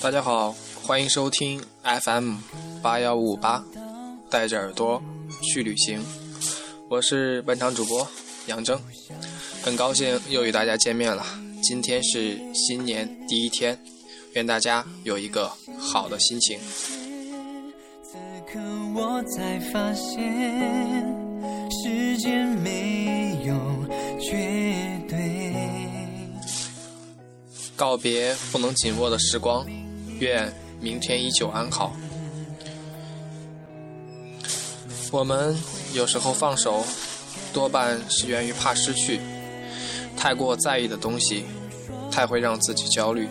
大家好，欢迎收听 FM 八幺五八，带着耳朵去旅行。我是本场主播杨征，很高兴又与大家见面了。今天是新年第一天，愿大家有一个好的心情。此刻我才发现，时间没有绝对。告别不能紧握的时光，愿明天依旧安好。我们有时候放手，多半是源于怕失去。太过在意的东西，太会让自己焦虑。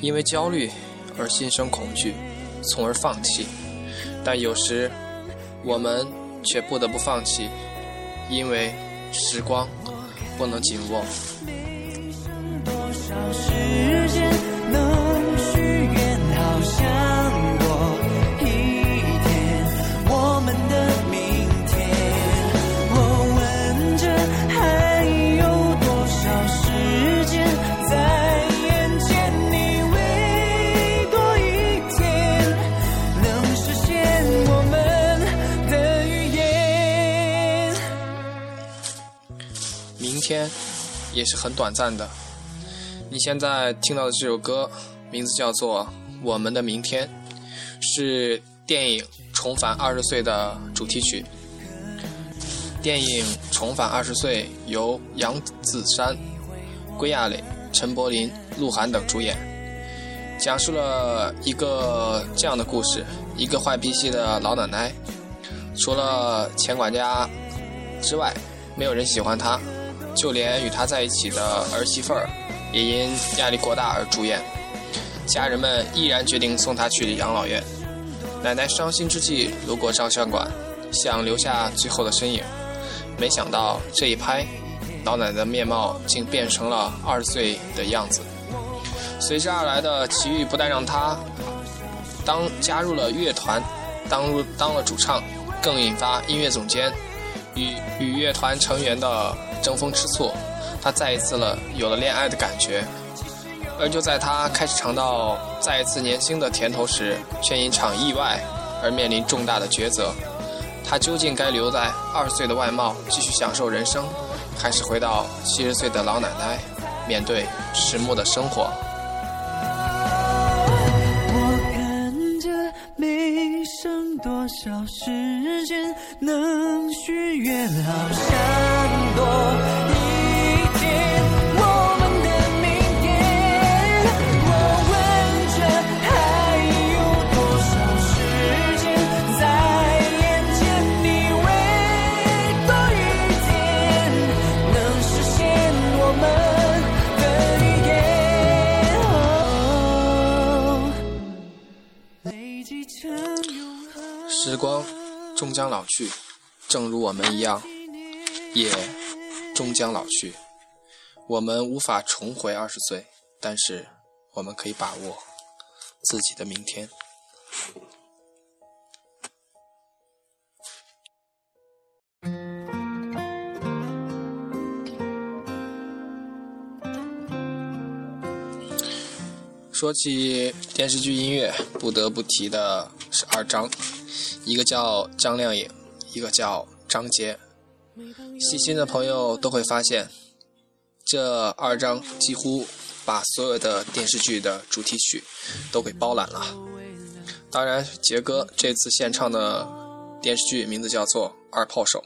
因为焦虑而心生恐惧，从而放弃。但有时，我们却不得不放弃，因为时光不能紧握。也是很短暂的。你现在听到的这首歌，名字叫做《我们的明天》，是电影《重返二十岁》的主题曲。电影《重返二十岁》由杨子姗、归亚蕾、陈柏霖、鹿晗等主演，讲述了一个这样的故事：一个坏脾气的老奶奶，除了钱管家之外，没有人喜欢她，就连与她在一起的儿媳妇儿，也因压力过大而住院。家人们毅然决定送她去养老院。奶奶伤心之际，路过照相馆，想留下最后的身影，没想到这一拍，老奶奶的面貌竟变成了二十岁的样子。随之而来的奇遇，不但让她当加入了乐团，当入当了主唱，更引发音乐总监与与乐团成员的争风吃醋。他再一次了有了恋爱的感觉，而就在他开始尝到再一次年轻的甜头时，却因场意外而面临重大的抉择。他究竟该留在二十岁的外貌继续享受人生，还是回到七十岁的老奶奶面对迟暮的生活？多少时间能许愿，好像多时光终将老去，正如我们一样，也终将老去。我们无法重回二十岁，但是我们可以把握自己的明天。说起电视剧音乐，不得不提的是二张，一个叫张靓颖，一个叫张杰。细心的朋友都会发现，这二张几乎把所有的电视剧的主题曲都给包揽了。当然，杰哥这次献唱的电视剧名字叫做《二炮手》，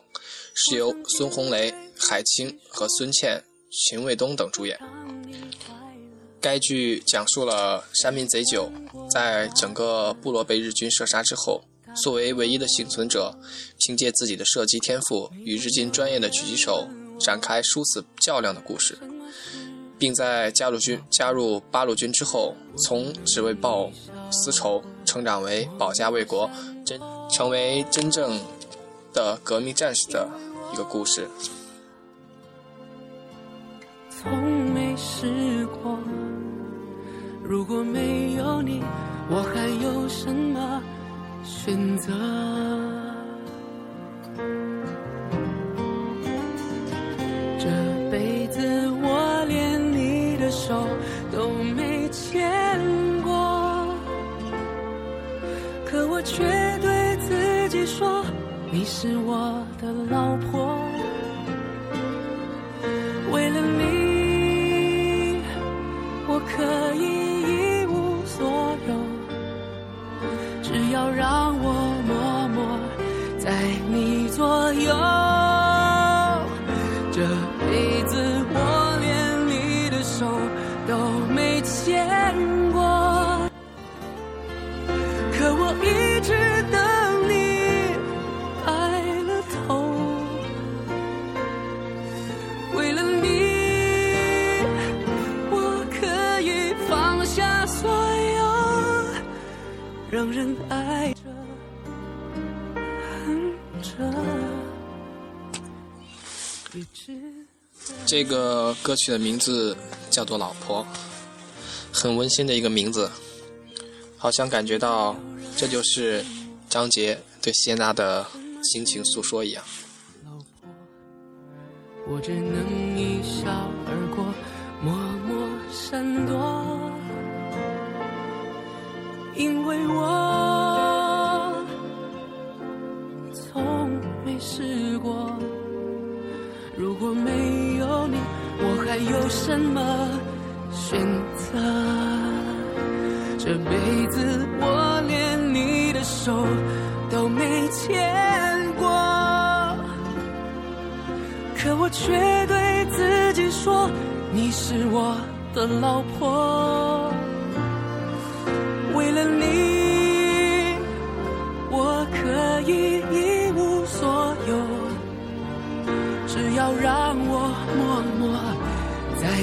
是由孙红雷、海清和孙茜、秦卫东等主演。该剧讲述了山民贼九在整个部落被日军射杀之后，作为唯一的幸存者，凭借自己的射击天赋与日军专业的狙击手展开殊死较量的故事，并在加入军加入八路军之后，从只为报私仇成长为保家卫国，真成为真正的革命战士的一个故事。从没试过。如果没有你，我还有什么选择。这辈子我连你的手都没牵过可我却对自己说你是我的老婆。让人爱着、这个歌曲的名字叫做《老婆》，很温馨的一个名字，好像感觉到这就是张杰对谢娜的心情诉说一样。老婆，我只能一笑而过，默默闪躲，因为我从没试过，如果没有你，我还有什么选择？这辈子我连你的手都没牵过，可我却对自己说，你是我的老婆。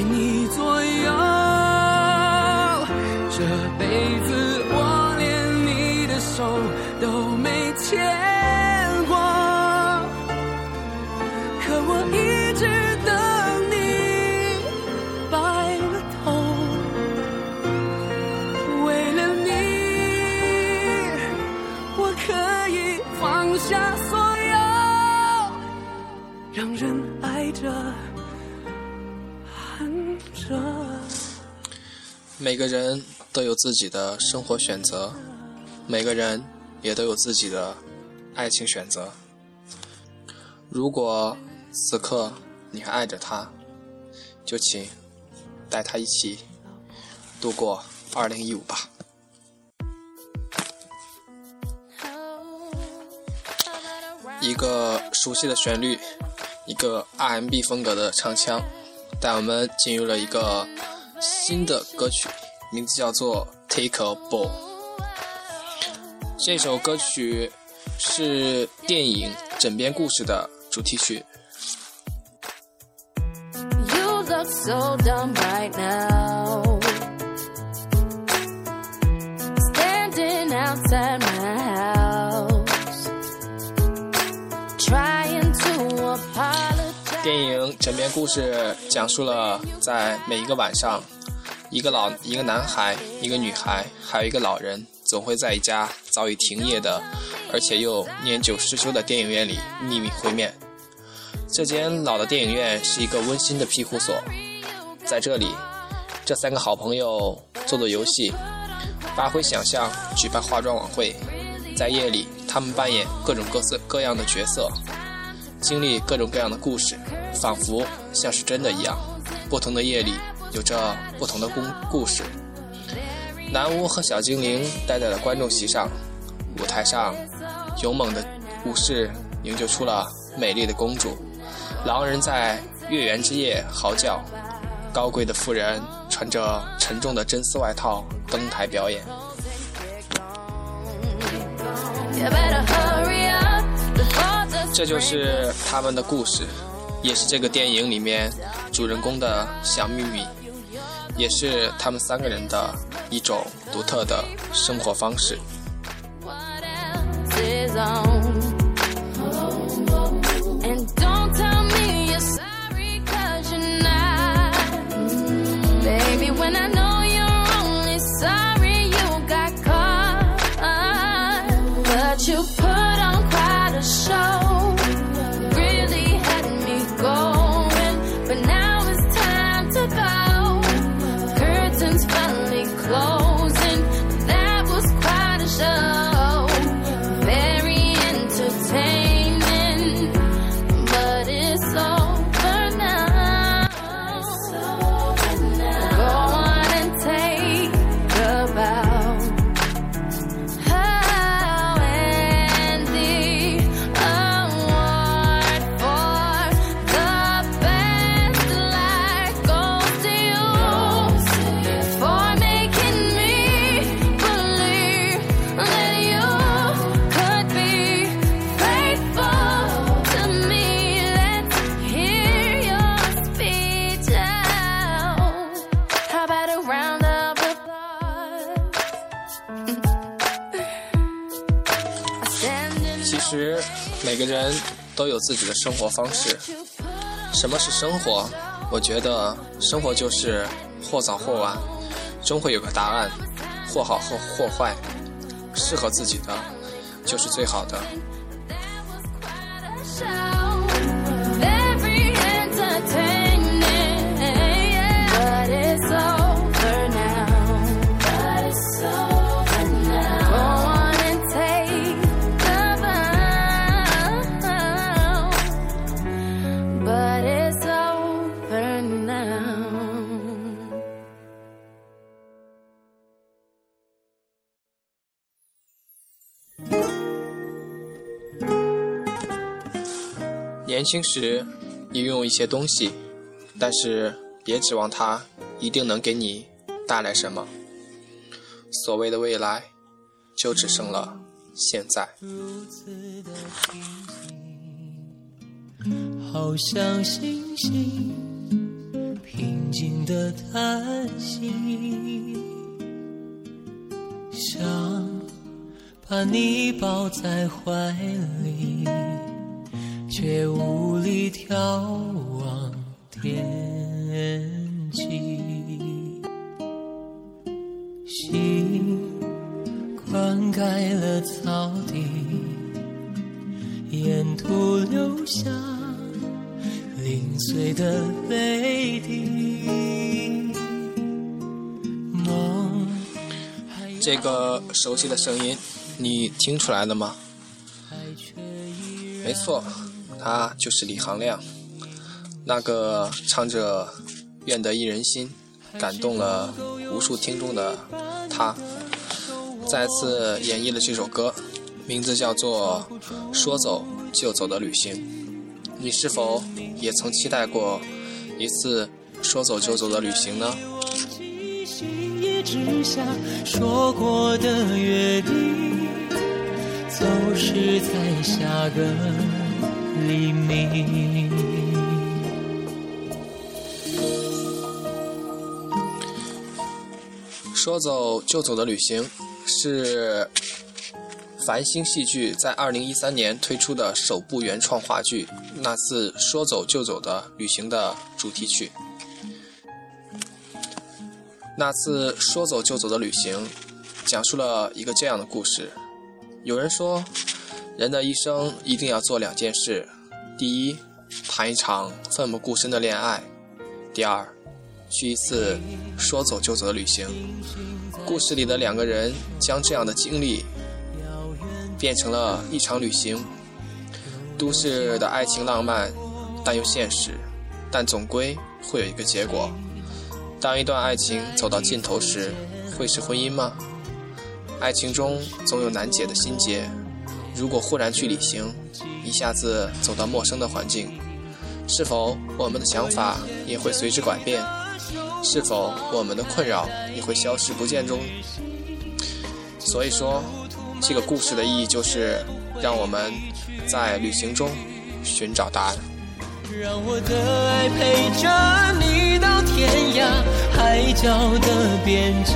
你左右。这每个人都有自己的生活选择，每个人也都有自己的爱情选择。如果此刻你还爱着他，就请带他一起度过2015吧。一个熟悉的旋律，一个 R&B 风格的唱腔，带我们进入了一个新的歌曲，名字叫做《Take a Bow》。这首歌曲是电影《枕边故事》的主题曲。Stand In outside 电影《枕边故事》讲述了在每一个晚上，一个老一个男孩、一个女孩，还有一个老人，总会在一家早已停业的，而且又年久失修的电影院里秘密会面。这间老的电影院是一个温馨的庇护所，在这里，这三个好朋友做做游戏，发挥想象，举办化妆晚会。在夜里，他们扮演各种各色各样的角色，经历各种各样的故事，仿佛像是真的一样。不同的夜里有着不同的故故事。南巫和小精灵待在了观众席上，舞台上，勇猛的武士营救出了美丽的公主，狼人在月圆之夜嚎叫，高贵的妇人穿着沉重的真丝外套登台表演。这就是他们的故事，也是这个电影里面主人公的小秘密，也是他们三个人的一种独特的生活方式。人都有自己的生活方式。什么是生活？我觉得生活就是或早或晚，终会有个答案，或好或或坏，适合自己的就是最好的。轻时，你拥有一些东西，但是别指望它一定能给你带来什么。所谓的未来，就只剩了现在。好像星星平静的叹息，想把你抱在怀里，却无力眺望天际。心灌溉了草地。沿途留下零碎的泪滴。梦这个熟悉的声音，你听出来了吗？没错，他就是李行亮，那个唱着“愿得一人心”，感动了无数听众的他，再次演绎了这首歌，名字叫做《说走就走的旅行》。你是否也曾期待过一次说走就走的旅行呢？记心也之下说过的约定，总是在下个黎明。说走就走的旅行是繁星戏剧在二零一三年推出的首部原创话剧《那次说走就走的旅行》的主题曲。那次说走就走的旅行，讲述了一个这样的故事。有人说，人的一生一定要做两件事：第一，谈一场奋不顾身的恋爱；第二，去一次说走就走的旅行。故事里的两个人将这样的经历变成了一场旅行。都市的爱情浪漫，但又现实，但总归会有一个结果。当一段爱情走到尽头时，会是婚姻吗？爱情中总有难解的心结。如果忽然去旅行，一下子走到陌生的环境，是否我们的想法也会随之改变？是否我们的困扰也会消失不见中？所以说，这个故事的意义就是让我们在旅行中寻找答案。让我的爱陪着你到天涯海角的边际，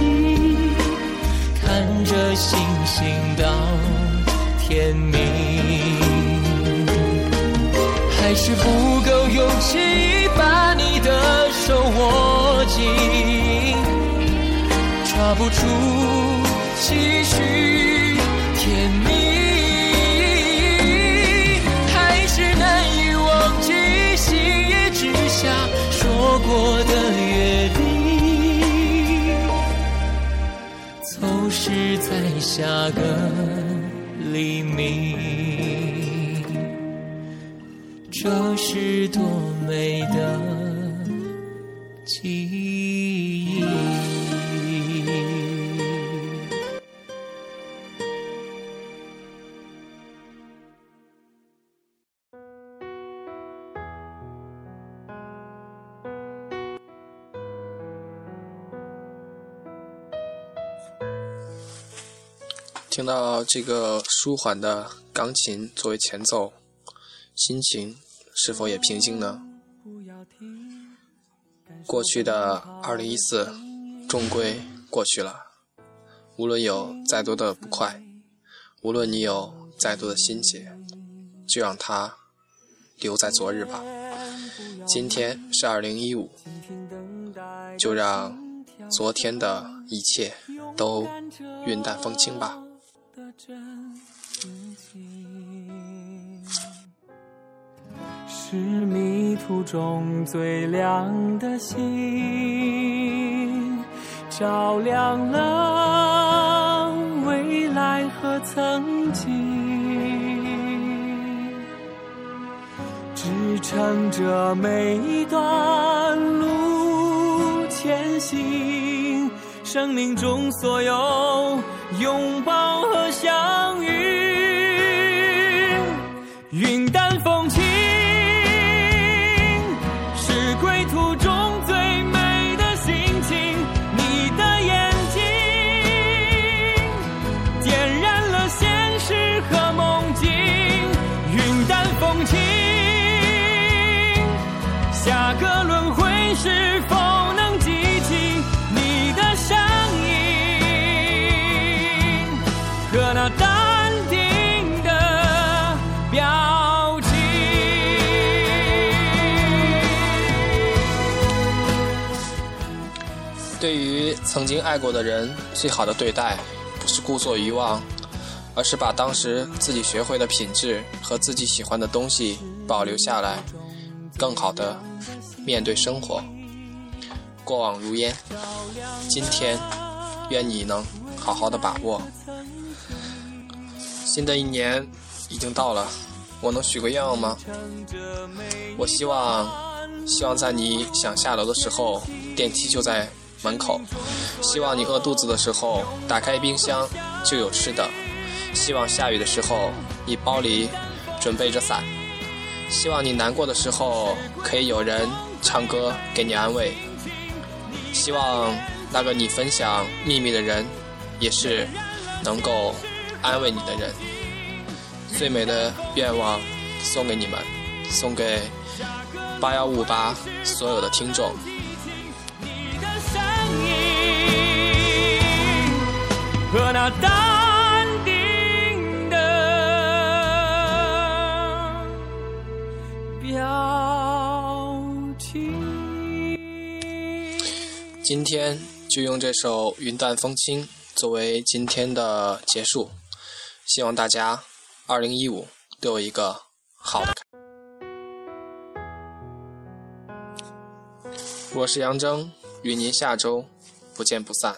看着星星到天明。还是不够勇气把你的手握紧，抓不住继续甜蜜。还是难以忘记星夜之下说过的约定，总是在下个是多美的记忆。听到这个舒缓的钢琴作为前奏，心情是否也平静呢？过去的二零一四，终归过去了。无论有再多的不快，无论你有再多的心结，就让它留在昨日吧。今天是二零一五，就让昨天的一切都云淡风轻吧。是迷途中最亮的星，照亮了未来和曾经，支撑着每一段路前行。生命中所有拥抱和相遇，曾经爱过的人，最好的对待不是故作遗忘，而是把当时自己学会的品质和自己喜欢的东西保留下来，更好的面对生活。过往如烟，今天愿你能好好的把握。新的一年已经到了，我能许个愿望吗？我希望，希望在你想下楼的时候，电梯就在门口；希望你饿肚子的时候，打开冰箱就有吃的；希望下雨的时候，你包里准备着伞；希望你难过的时候，可以有人唱歌给你安慰；希望那个你分享秘密的人，也是能够安慰你的人。最美的愿望送给你们，送给八幺五八所有的听众。那淡定的表情。今天就用这首《云淡风轻》作为今天的结束，希望大家二零一五都有一个好的开。我是杨铮，与您下周不见不散。